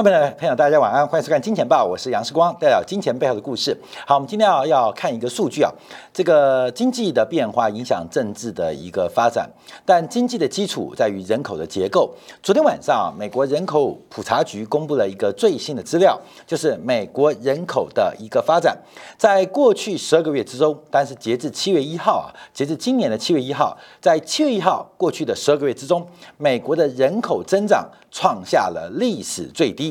观众朋友，大家晚安，欢迎收看《金钱报》，我是杨世光，带来金钱背后的故事。好，我们今天要要看一个数据啊，这个经济的变化影响政治的一个发展，但经济的基础在于人口的结构。昨天晚上，美国人口普查局公布了一个最新的资料，就是美国人口的一个发展，在过去十二个月之中，但是截至七月一号啊，截至今年的七月一号，在七月一号过去的十二个月之中，美国的人口增长。创下了历史最低，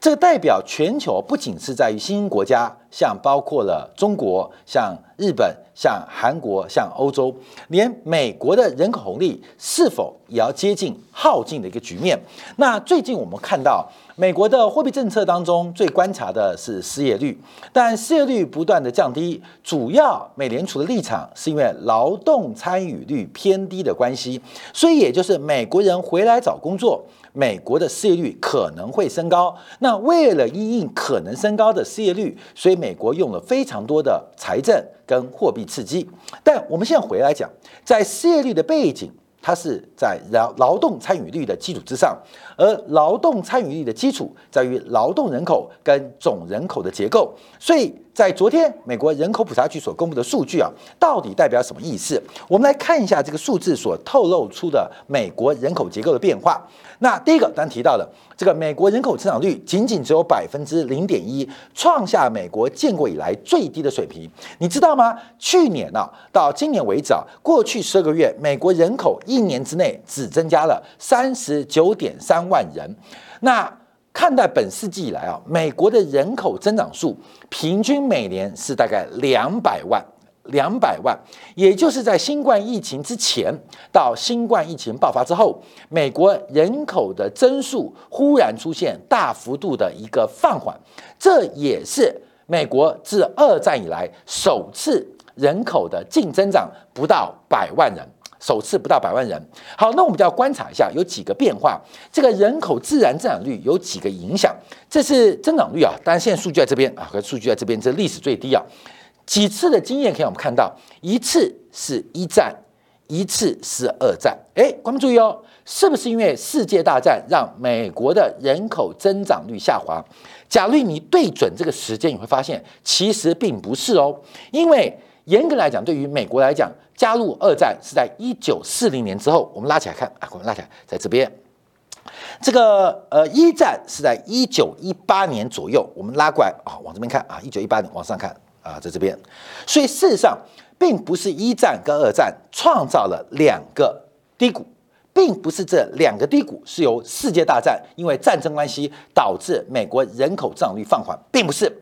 这代表全球不仅是在于新兴国家，像包括了中国、像日本、像韩国、像欧洲，连美国的人口红利是否也要接近耗尽的一个局面？那最近我们看到。美国的货币政策当中最观察的是失业率，但失业率不断的降低，主要美联储的立场是因为劳动参与率偏低的关系，所以也就是美国人回来找工作，美国的失业率可能会升高。那为了因应可能升高的失业率，所以美国用了非常多的财政跟货币刺激。但我们现在回来讲，在失业率的背景。它是在劳劳动参与率的基础之上，而劳动参与率的基础在于劳动人口跟总人口的结构。所以在昨天美国人口普查局所公布的数据啊，到底代表什么意思？我们来看一下这个数字所透露出的美国人口结构的变化。那第一个，刚提到了这个美国人口增长率仅仅只有百分之零点一，创下美国建国以来最低的水平。你知道吗？去年呢，到今年为止啊，过去十二个月，美国人口一一年之内只增加了三十九点三万人。那看待本世纪以来啊，美国的人口增长数平均每年是大概两百万。两百万，也就是在新冠疫情之前到新冠疫情爆发之后，美国人口的增速忽然出现大幅度的一个放缓，这也是美国自二战以来首次人口的净增长不到百万人，首次不到百万人。好，那我们就要观察一下有几个变化，这个人口自然增长率有几个影响，这是增长率啊，当然现在数据在这边啊，和数据在这边，这历史最低啊。几次的经验可以我们看到，一次是一战，一次是二战。哎，观众注意哦，是不是因为世界大战让美国的人口增长率下滑？假如你对准这个时间，你会发现其实并不是哦。因为严格来讲，对于美国来讲，加入二战是在一九四零年之后。我们拉起来看啊，我们拉起来，在这边，这个呃一战是在一九一八年左右。我们拉过来啊，往这边看啊，一九一八年往上看。啊，在这边，所以事实上并不是一战跟二战创造了两个低谷，并不是这两个低谷是由世界大战因为战争关系导致美国人口增长率放缓，并不是。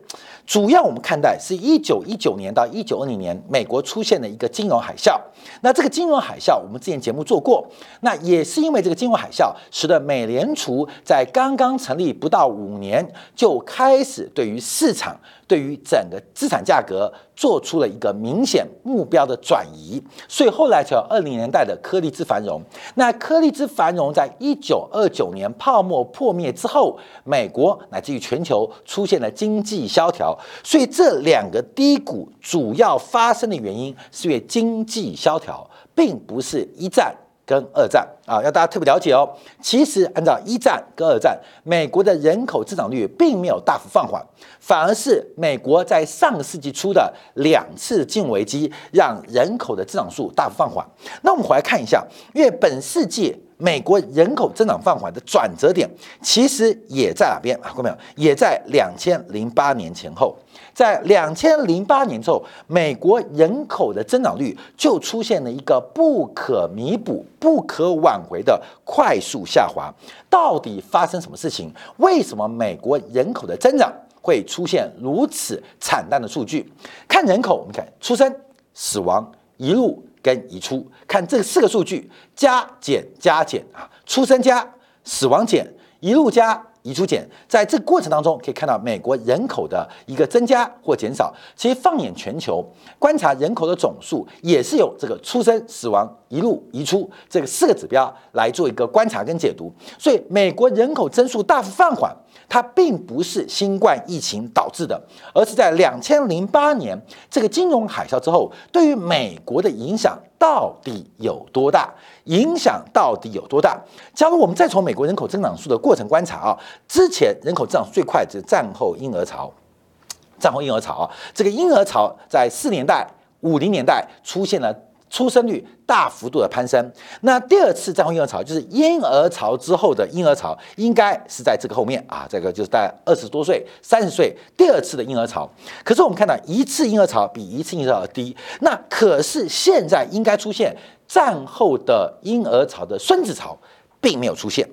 主要我们看待是一九一九年到一九二零年，美国出现的一个金融海啸。那这个金融海啸，我们之前节目做过。那也是因为这个金融海啸，使得美联储在刚刚成立不到五年，就开始对于市场、对于整个资产价格做出了一个明显目标的转移。所以后来才有二零年代的颗粒之繁荣。那颗粒之繁荣，在一九二九年泡沫破灭之后，美国乃至于全球出现了经济萧条。所以这两个低谷主要发生的原因是因为经济萧条，并不是一战跟二战啊，要大家特别了解哦。其实按照一战跟二战，美国的人口增长率并没有大幅放缓，反而是美国在上个世纪初的两次金融危机让人口的增长数大幅放缓。那我们回来看一下，因为本世纪。美国人口增长放缓的转折点，其实也在哪边啊？看到没有？也在两千零八年前后。在两千零八年之后，美国人口的增长率就出现了一个不可弥补、不可挽回的快速下滑。到底发生什么事情？为什么美国人口的增长会出现如此惨淡的数据？看人口，我们看出生、死亡、一路。跟移出，看这四个数据，加减加减啊，出生加死亡减，一路加移出减，在这个过程当中可以看到美国人口的一个增加或减少。其实放眼全球，观察人口的总数，也是有这个出生、死亡、一路移出这个四个指标来做一个观察跟解读。所以美国人口增速大幅放缓。它并不是新冠疫情导致的，而是在两千零八年这个金融海啸之后，对于美国的影响到底有多大？影响到底有多大？假如我们再从美国人口增长数的过程观察啊，之前人口增长最快就是战后婴儿潮，战后婴儿潮啊，这个婴儿潮在四年代、五零年代出现了。出生率大幅度的攀升，那第二次战后婴儿潮就是婴儿潮之后的婴儿潮，应该是在这个后面啊，这个就是在二十多岁、三十岁第二次的婴儿潮。可是我们看到一次婴儿潮比一次婴儿潮低，那可是现在应该出现战后的婴儿潮的孙子潮，并没有出现。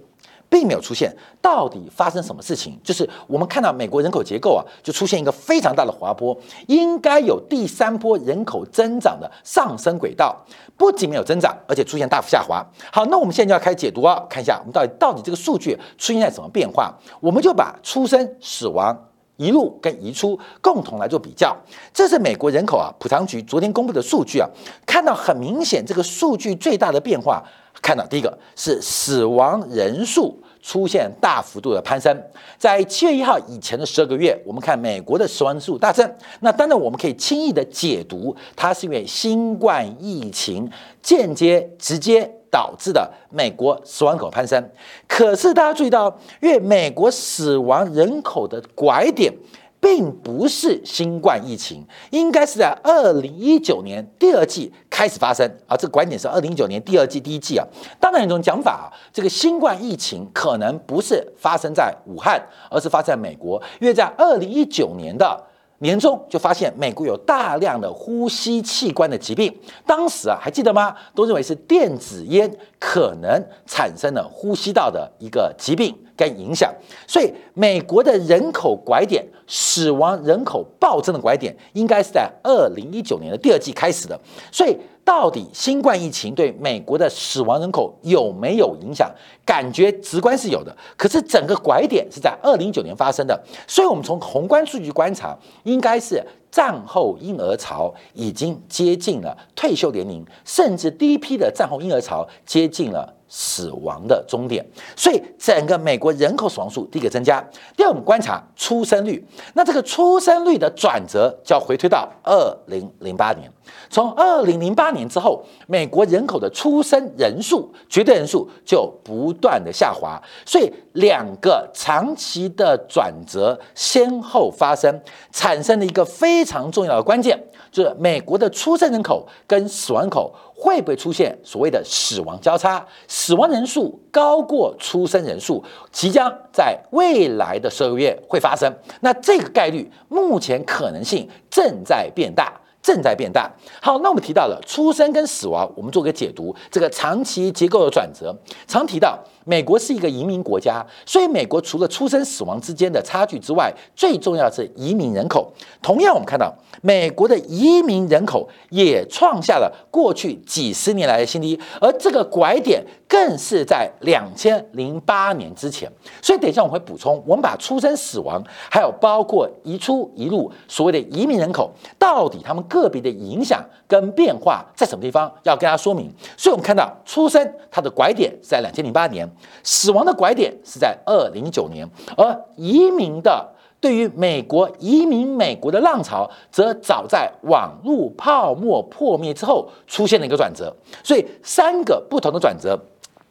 并没有出现，到底发生什么事情？就是我们看到美国人口结构啊，就出现一个非常大的滑坡，应该有第三波人口增长的上升轨道，不仅没有增长，而且出现大幅下滑。好，那我们现在就要开始解读啊，看一下我们到底到底这个数据出现在什么变化？我们就把出生、死亡、移入跟移出共同来做比较。这是美国人口啊，普查局昨天公布的数据啊，看到很明显，这个数据最大的变化。看到第一个是死亡人数出现大幅度的攀升，在七月一号以前的十二个月，我们看美国的死亡人数大增。那当然我们可以轻易的解读，它是因为新冠疫情间接直接导致的美国死亡口攀升。可是大家注意到，因为美国死亡人口的拐点。并不是新冠疫情，应该是在二零一九年第二季开始发生啊。这个观点是二零一九年第二季第一季啊。当然有一种讲法啊，这个新冠疫情可能不是发生在武汉，而是发生在美国，因为在二零一九年的。年终就发现美国有大量的呼吸器官的疾病，当时啊还记得吗？都认为是电子烟可能产生了呼吸道的一个疾病跟影响，所以美国的人口拐点、死亡人口暴增的拐点，应该是在二零一九年的第二季开始的，所以。到底新冠疫情对美国的死亡人口有没有影响？感觉直观是有的，可是整个拐点是在二零一九年发生的，所以我们从宏观数据观察，应该是战后婴儿潮已经接近了退休年龄，甚至第一批的战后婴儿潮接近了。死亡的终点，所以整个美国人口死亡数第一个增加。第二，我们观察出生率，那这个出生率的转折就要回推到二零零八年。从二零零八年之后，美国人口的出生人数绝对人数就不断的下滑，所以两个长期的转折先后发生，产生了一个非常重要的关键，就是美国的出生人口跟死亡口。会不会出现所谓的死亡交叉？死亡人数高过出生人数，即将在未来的十二个月会发生。那这个概率目前可能性正在变大，正在变大。好，那我们提到了出生跟死亡，我们做个解读。这个长期结构的转折，常提到。美国是一个移民国家，所以美国除了出生死亡之间的差距之外，最重要是移民人口。同样，我们看到美国的移民人口也创下了过去几十年来的新低，而这个拐点更是在两千零八年之前。所以，等一下我会补充，我们把出生、死亡，还有包括移出、移入所谓的移民人口，到底他们个别的影响跟变化在什么地方，要跟大家说明。所以，我们看到出生它的拐点是在两千零八年。死亡的拐点是在二零一九年，而移民的对于美国移民美国的浪潮，则早在网络泡沫破灭之后出现了一个转折。所以三个不同的转折，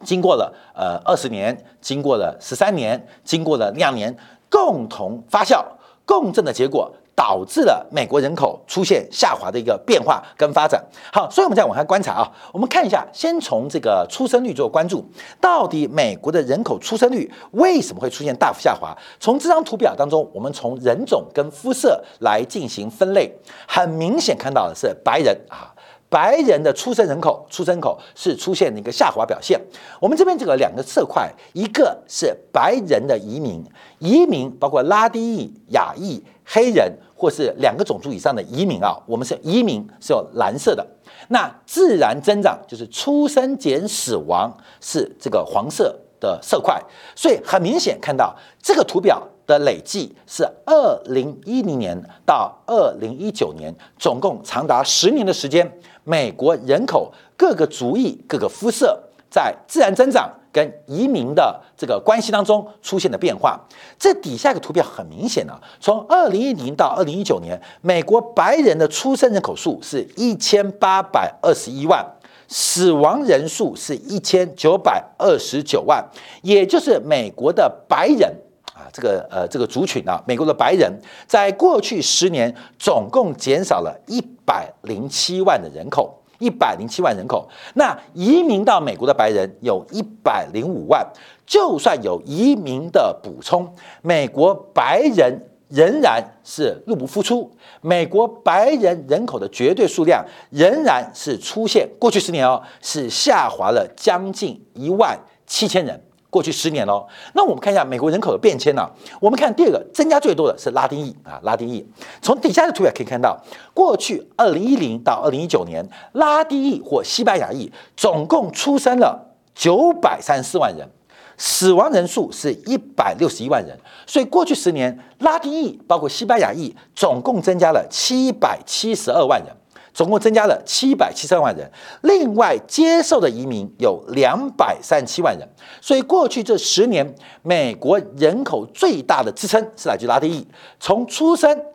经过了呃二十年，经过了十三年，经过了两年，共同发酵共振的结果。导致了美国人口出现下滑的一个变化跟发展。好，所以我们再往下观察啊，我们看一下，先从这个出生率做关注，到底美国的人口出生率为什么会出现大幅下滑？从这张图表当中，我们从人种跟肤色来进行分类，很明显看到的是白人啊。白人的出生人口，出生口是出现了一个下滑表现。我们这边这个两个色块，一个是白人的移民，移民包括拉丁裔、亚裔、黑人，或是两个种族以上的移民啊，我们是移民是有蓝色的。那自然增长就是出生减死亡是这个黄色的色块。所以很明显看到这个图表的累计是二零一零年到二零一九年，总共长达十年的时间。美国人口各个族裔、各个肤色在自然增长跟移民的这个关系当中出现的变化。这底下一个图表很明显啊，从二零一零到二零一九年，美国白人的出生人口数是一千八百二十一万，死亡人数是一千九百二十九万，也就是美国的白人啊，这个呃这个族群啊，美国的白人在过去十年总共减少了一百零七万的人口。一百零七万人口，那移民到美国的白人有一百零五万，就算有移民的补充，美国白人仍然是入不敷出，美国白人人口的绝对数量仍然是出现过去十年哦，是下滑了将近一万七千人。过去十年喽，那我们看一下美国人口的变迁呢？我们看第二个增加最多的是拉丁裔啊，拉丁裔。从底下的图表可以看到，过去二零一零到二零一九年，拉丁裔或西班牙裔总共出生了九百三十四万人，死亡人数是一百六十一万人。所以过去十年，拉丁裔包括西班牙裔总共增加了七百七十二万人。总共增加了七百七十二万人，另外接受的移民有两百三十七万人，所以过去这十年，美国人口最大的支撑是来自拉丁裔。从出生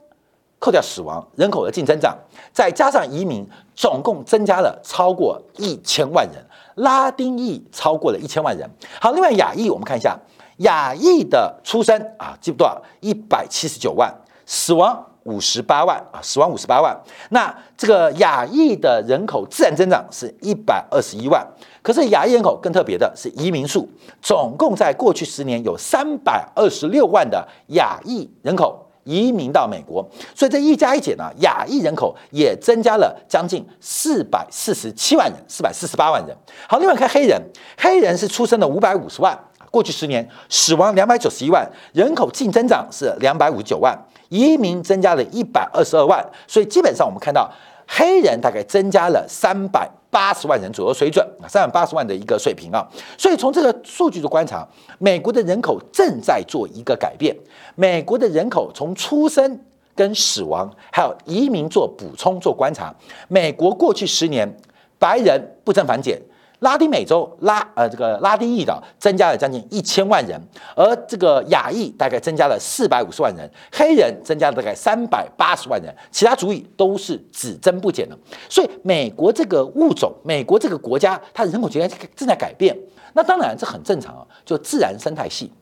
扣掉死亡，人口的净增长，再加上移民，总共增加了超过一千万人。拉丁裔超过了一千万人。好，另外亚裔，我们看一下亚裔的出生啊，记不多少？一百七十九万，死亡。五十八万啊，死亡五十八万。那这个亚裔的人口自然增长是一百二十一万，可是亚裔人口更特别的是移民数，总共在过去十年有三百二十六万的亚裔人口移民到美国，所以这一加一减呢，亚裔人口也增加了将近四百四十七万人，四百四十八万人。好，另外看黑人，黑人是出生的五百五十万，过去十年死亡两百九十一万，人口净增长是两百五十九万。移民增加了一百二十二万，所以基本上我们看到黑人大概增加了三百八十万人左右水准啊，三百八十万的一个水平啊。所以从这个数据的观察，美国的人口正在做一个改变。美国的人口从出生跟死亡还有移民做补充做观察，美国过去十年白人不增反减。拉丁美洲拉呃这个拉丁裔的增加了将近一千万人，而这个亚裔大概增加了四百五十万人，黑人增加了大概三百八十万人，其他族裔都是只增不减的。所以美国这个物种，美国这个国家，它人口结构正在改变。那当然这很正常啊，就自然生态系，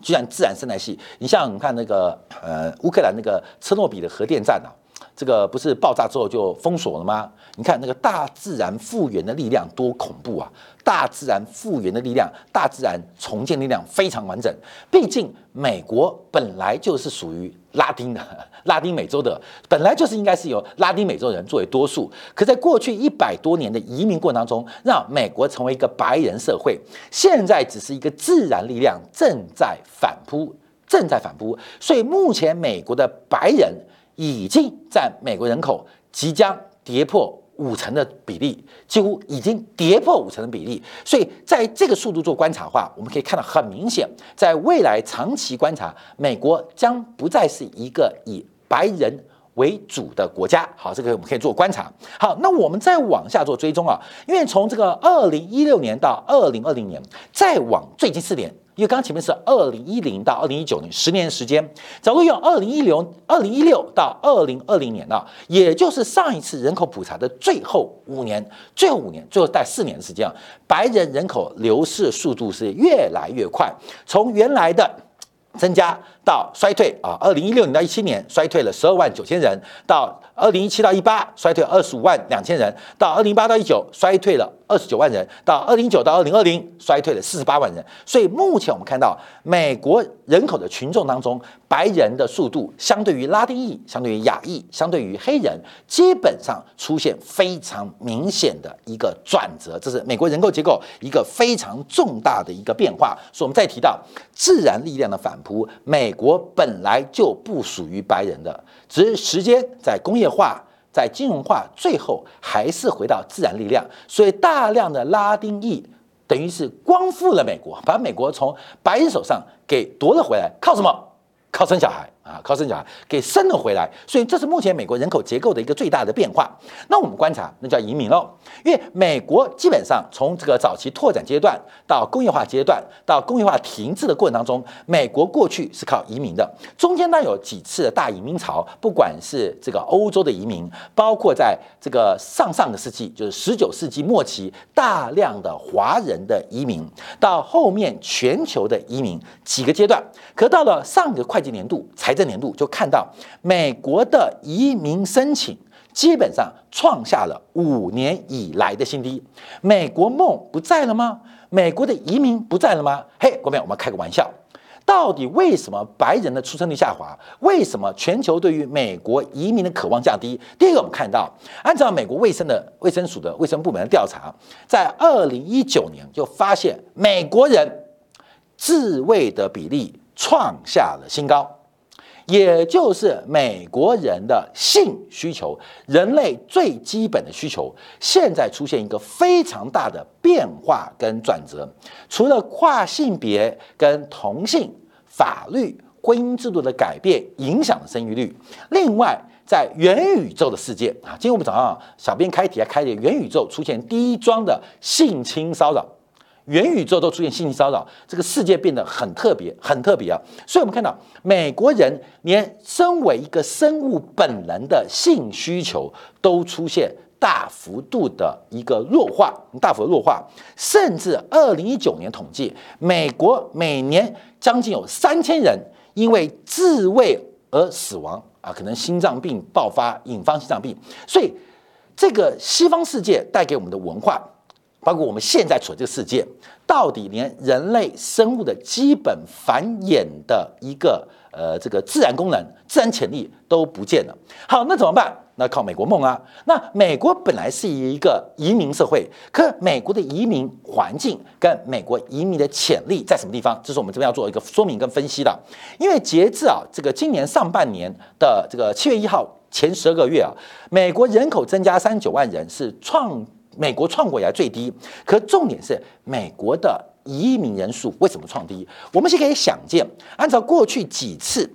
居然自然生态系，你像你看那个呃乌克兰那个车诺比的核电站啊。这个不是爆炸之后就封锁了吗？你看那个大自然复原的力量多恐怖啊！大自然复原的力量，大自然重建力量非常完整。毕竟美国本来就是属于拉丁的，拉丁美洲的，本来就是应该是由拉丁美洲人作为多数。可在过去一百多年的移民过程当中，让美国成为一个白人社会，现在只是一个自然力量正在反扑，正在反扑。所以目前美国的白人。已经占美国人口即将跌破五成的比例，几乎已经跌破五成的比例。所以在这个速度做观察的话，我们可以看到很明显，在未来长期观察，美国将不再是一个以白人为主的国家。好，这个我们可以做观察。好，那我们再往下做追踪啊，因为从这个二零一六年到二零二零年，再往最近四年。因为刚前面是二零一零到二零一九年十年时间，假如用二零一六二零一六到二零二零年啊，也就是上一次人口普查的最后五年，最后五年，最后带四年的时间啊，白人人口流失速度是越来越快，从原来的增加到衰退啊，二零一六年到一七年衰退了十二万九千人，到二零一七到一八衰退二十五万两千人，到二零一八到一九衰退了。二十九万人到二零一九到二零二零衰退了四十八万人，所以目前我们看到美国人口的群众当中，白人的速度相对于拉丁裔、相对于亚裔、相对于黑人，基本上出现非常明显的一个转折，这是美国人口结构一个非常重大的一个变化。所以，我们再提到自然力量的反扑，美国本来就不属于白人的，只是时间在工业化。在金融化最后还是回到自然力量，所以大量的拉丁裔等于是光复了美国，把美国从白人手上给夺了回来。靠什么？靠生小孩啊，靠生小孩给生了回来，所以这是目前美国人口结构的一个最大的变化。那我们观察，那叫移民喽。因为美国基本上从这个早期拓展阶段到工业化阶段到工业化停滞的过程当中，美国过去是靠移民的，中间呢有几次的大移民潮，不管是这个欧洲的移民，包括在这个上上个世纪，就是十九世纪末期大量的华人的移民，到后面全球的移民几个阶段，可到了上个会计年度才。这年度就看到美国的移民申请基本上创下了五年以来的新低，美国梦不在了吗？美国的移民不在了吗？嘿，各位，我们开个玩笑，到底为什么白人的出生率下滑？为什么全球对于美国移民的渴望降低？第一个，我们看到，按照美国卫生的卫生署的卫生部门的调查，在二零一九年就发现美国人自卫的比例创下了新高。也就是美国人的性需求，人类最基本的需求，现在出现一个非常大的变化跟转折。除了跨性别跟同性法律婚姻制度的改变影响了生育率，另外在元宇宙的世界啊，今天我们早上小编开题还开的元宇宙出现第一桩的性侵骚扰。元宇宙都出现信息骚扰，这个世界变得很特别，很特别啊！所以，我们看到美国人连身为一个生物本能的性需求都出现大幅度的一个弱化，大幅弱化，甚至二零一九年统计，美国每年将近有三千人因为自卫而死亡啊，可能心脏病爆发引发心脏病。所以，这个西方世界带给我们的文化。包括我们现在处的这个世界，到底连人类生物的基本繁衍的一个呃这个自然功能、自然潜力都不见了。好，那怎么办？那靠美国梦啊！那美国本来是一个移民社会，可美国的移民环境跟美国移民的潜力在什么地方？这是我们这边要做一个说明跟分析的。因为截至啊这个今年上半年的这个七月一号前十二个月啊，美国人口增加三十九万人，是创。美国创过以来最低，可重点是美国的移民人数为什么创低？我们是可以想见，按照过去几次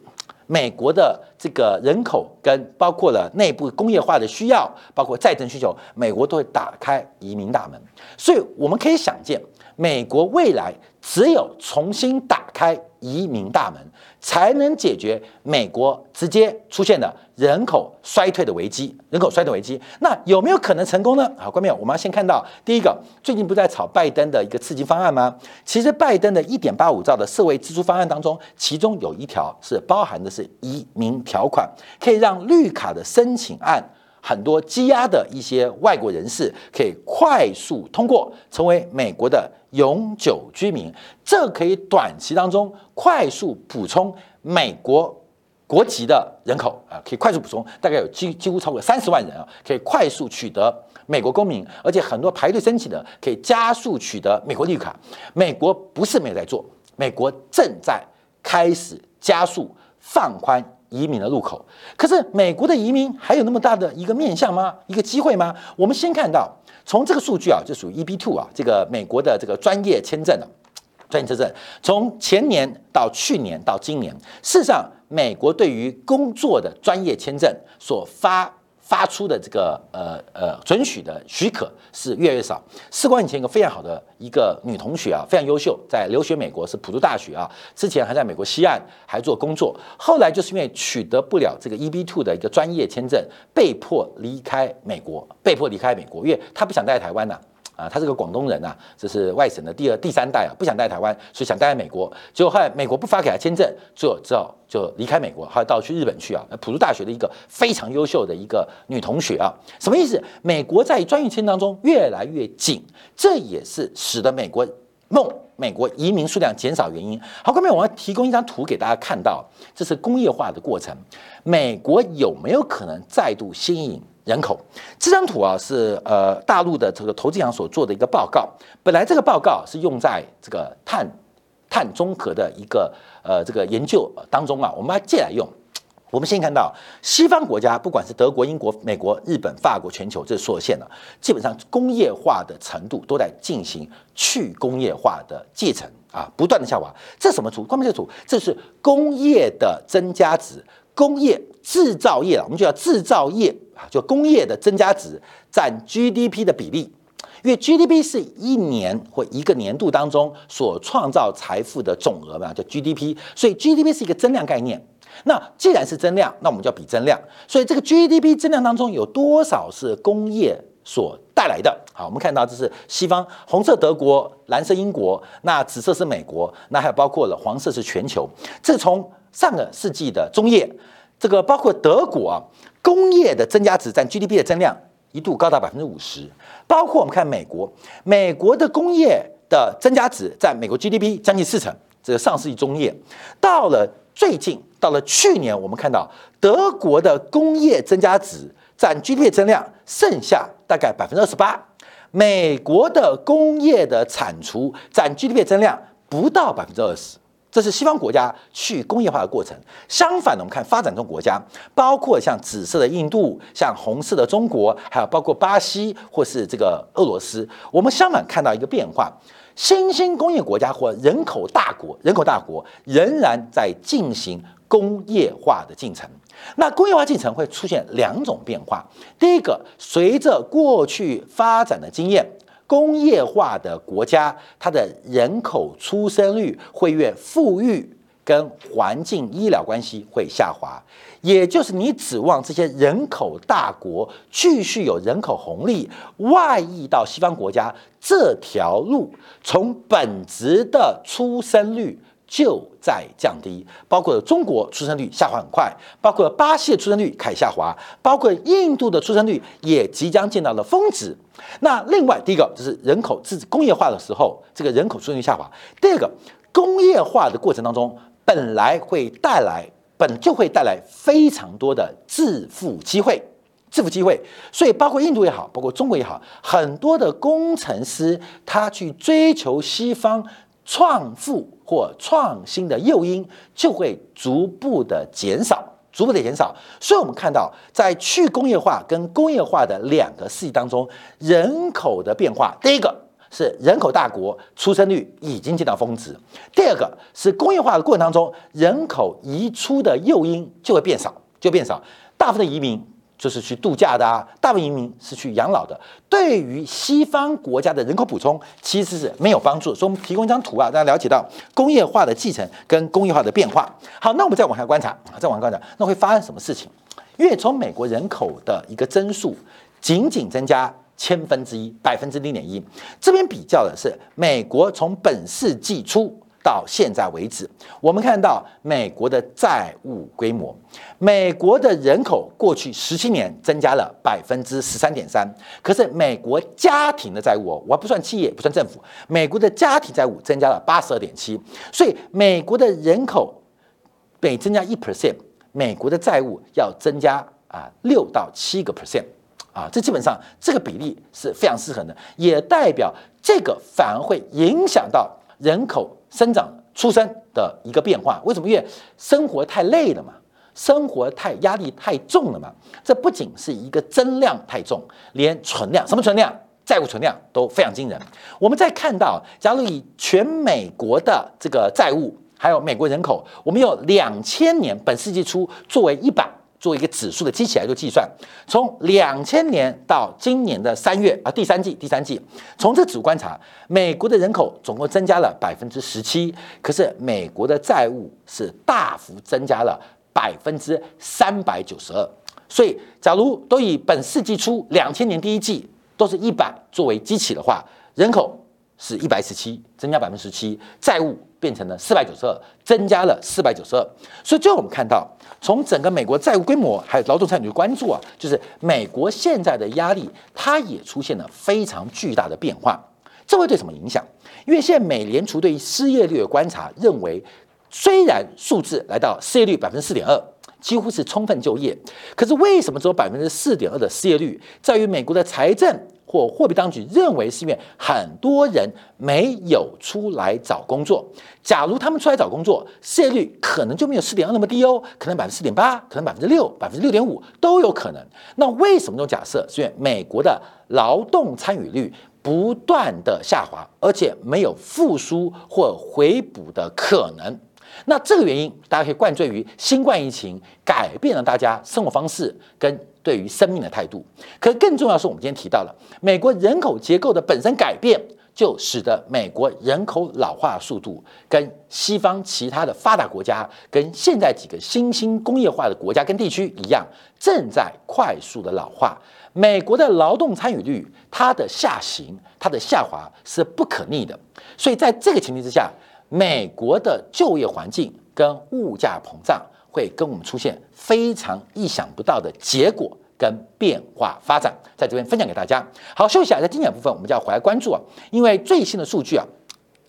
美国的这个人口跟包括了内部工业化的需要，包括再生需求，美国都会打开移民大门。所以我们可以想见，美国未来只有重新打开移民大门。才能解决美国直接出现的人口衰退的危机，人口衰退危机，那有没有可能成功呢？好，观众我们要先看到第一个，最近不在炒拜登的一个刺激方案吗？其实拜登的一点八五兆的社会支出方案当中，其中有一条是包含的是移民条款，可以让绿卡的申请案。很多积压的一些外国人士可以快速通过，成为美国的永久居民。这可以短期当中快速补充美国国籍的人口啊，可以快速补充，大概有几几乎超过三十万人啊，可以快速取得美国公民，而且很多排队申请的可以加速取得美国绿卡。美国不是没有在做，美国正在开始加速放宽。移民的入口，可是美国的移民还有那么大的一个面向吗？一个机会吗？我们先看到，从这个数据啊，就属于 EB two 啊，这个美国的这个专业签证的专业签证，从前年到去年到今年，事实上，美国对于工作的专业签证所发。发出的这个呃呃准许的许可是越来越少。事关以前一个非常好的一个女同学啊，非常优秀，在留学美国是普渡大学啊，之前还在美国西岸还做工作，后来就是因为取得不了这个 EB two 的一个专业签证，被迫离开美国，被迫离开美国，因为她不想待在台湾呐。啊他是个广东人呐，这是外省的第二、第三代啊，不想待台湾，所以想待在美国。结果后来美国不发给他签证，最后只好就离开美国，后来到去日本去啊。那普渡大学的一个非常优秀的一个女同学啊，什么意思？美国在专业签当中越来越紧，这也是使得美国梦、美国移民数量减少原因。好，后面我要提供一张图给大家看到，这是工业化的过程，美国有没有可能再度吸引？人口这张图啊，是呃大陆的这个投资银行所做的一个报告。本来这个报告是用在这个碳碳中和的一个呃这个研究当中啊，我们要借来用。我们先看到西方国家，不管是德国、英国、美国、日本、法国，全球这所有线了，基本上工业化的程度都在进行去工业化的进程啊，不断的下滑。这什么图？光明这图，这是工业的增加值，工业制造业啊，我们就叫制造业啊，就工业的增加值占 GDP 的比例。因为 GDP 是一年或一个年度当中所创造财富的总额嘛，叫 GDP，所以 GDP 是一个增量概念。那既然是增量，那我们就要比增量。所以这个 GDP 增量当中有多少是工业所带来的？好，我们看到这是西方红色德国、蓝色英国，那紫色是美国，那还有包括了黄色是全球。这从上个世纪的中叶，这个包括德国啊，工业的增加值占 GDP 的增量一度高达百分之五十。包括我们看美国，美国的工业的增加值在美国 GDP 将近四成，这个上世纪中叶，到了最近，到了去年，我们看到德国的工业增加值占 GDP 增量剩下大概百分之二十八，美国的工业的产出占 GDP 增量不到百分之二十。这是西方国家去工业化的过程。相反的，我们看发展中国家，包括像紫色的印度、像红色的中国，还有包括巴西或是这个俄罗斯，我们相反看到一个变化：新兴工业国家或人口大国，人口大国仍然在进行工业化的进程。那工业化进程会出现两种变化。第一个，随着过去发展的经验。工业化的国家，它的人口出生率会越富裕，跟环境医疗关系会下滑。也就是你指望这些人口大国继续有人口红利外溢到西方国家，这条路从本质的出生率。就在降低，包括中国出生率下滑很快，包括巴西的出生率开始下滑，包括印度的出生率也即将见到了峰值。那另外第一个就是人口自工业化的时候，这个人口出生率下滑；第二个，工业化的过程当中本来会带来本就会带来非常多的致富机会，致富机会。所以包括印度也好，包括中国也好，很多的工程师他去追求西方。创富或创新的诱因就会逐步的减少，逐步的减少。所以，我们看到在去工业化跟工业化的两个世纪当中，人口的变化，第一个是人口大国出生率已经见到峰值；第二个是工业化的过程当中，人口移出的诱因就会变少，就变少，大部分的移民。就是去度假的啊，大部分移民是去养老的。对于西方国家的人口补充，其实是没有帮助。所以，我们提供一张图啊，大家了解到工业化的继承跟工业化的变化。好，那我们再往下观察啊，再往下观察，那会发生什么事情？因为从美国人口的一个增速，仅仅增加千分之一，百分之零点一。这边比较的是美国从本世纪初。到现在为止，我们看到美国的债务规模，美国的人口过去十七年增加了百分之十三点三，可是美国家庭的债务哦，我不算企业，不算政府，美国的家庭债务增加了八十二点七，所以美国的人口每增加一 percent，美国的债务要增加啊六到七个 percent，啊，这基本上这个比例是非常失衡的，也代表这个反而会影响到人口。生长出生的一个变化，为什么？因为生活太累了嘛，生活太压力太重了嘛。这不仅是一个增量太重，连存量，什么存量？债务存量都非常惊人。我们再看到，假如以全美国的这个债务，还有美国人口，我们有两千年本世纪初作为一百。做一个指数的机起来做计算，从两千年到今年的三月啊，第三季第三季，从这指数观察，美国的人口总共增加了百分之十七，可是美国的债务是大幅增加了百分之三百九十二。所以，假如都以本世纪初两千年第一季都是一百作为基起的话，人口是一百十七，增加百分之十七，债务变成了四百九十二，增加了四百九十二。所以最后我们看到。从整个美国债务规模还有劳动参与的关注啊，就是美国现在的压力，它也出现了非常巨大的变化。这会对什么影响？因为现在美联储对于失业率的观察认为，虽然数字来到失业率百分之四点二，几乎是充分就业，可是为什么只有百分之四点二的失业率？在于美国的财政或货币当局认为是因为很多人没有出来找工作。假如他们出来找工作，失业率可能就没有四点二那么低哦，可能百分之四点八，可能百分之六、百分之六点五都有可能。那为什么这种假设？是因为美国的劳动参与率不断的下滑，而且没有复苏或回补的可能。那这个原因，大家可以灌醉于新冠疫情改变了大家生活方式跟对于生命的态度。可更重要是我们今天提到了美国人口结构的本身改变，就使得美国人口老化速度跟西方其他的发达国家，跟现在几个新兴工业化的国家跟地区一样，正在快速的老化。美国的劳动参与率它的下行，它的下滑是不可逆的。所以在这个前提之下。美国的就业环境跟物价膨胀会跟我们出现非常意想不到的结果跟变化发展，在这边分享给大家。好，休息一下，在精简部分我们就要回来关注啊，因为最新的数据啊，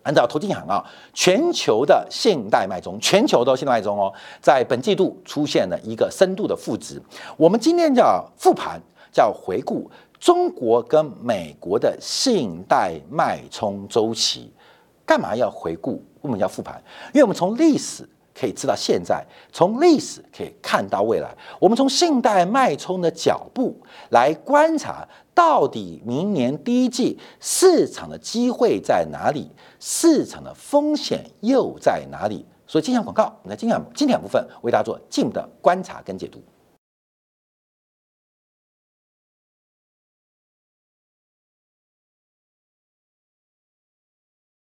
按照投资银行啊，全球的信贷脉中，全球的信贷脉中哦，在本季度出现了一个深度的负值。我们今天叫复盘，叫回顾中国跟美国的信贷脉冲周期，干嘛要回顾？我们要复盘，因为我们从历史可以知道现在，从历史可以看到未来。我们从信贷脉冲的脚步来观察，到底明年第一季市场的机会在哪里，市场的风险又在哪里？所以，今天广告，我们在今天今天部分为大家做进一步的观察跟解读。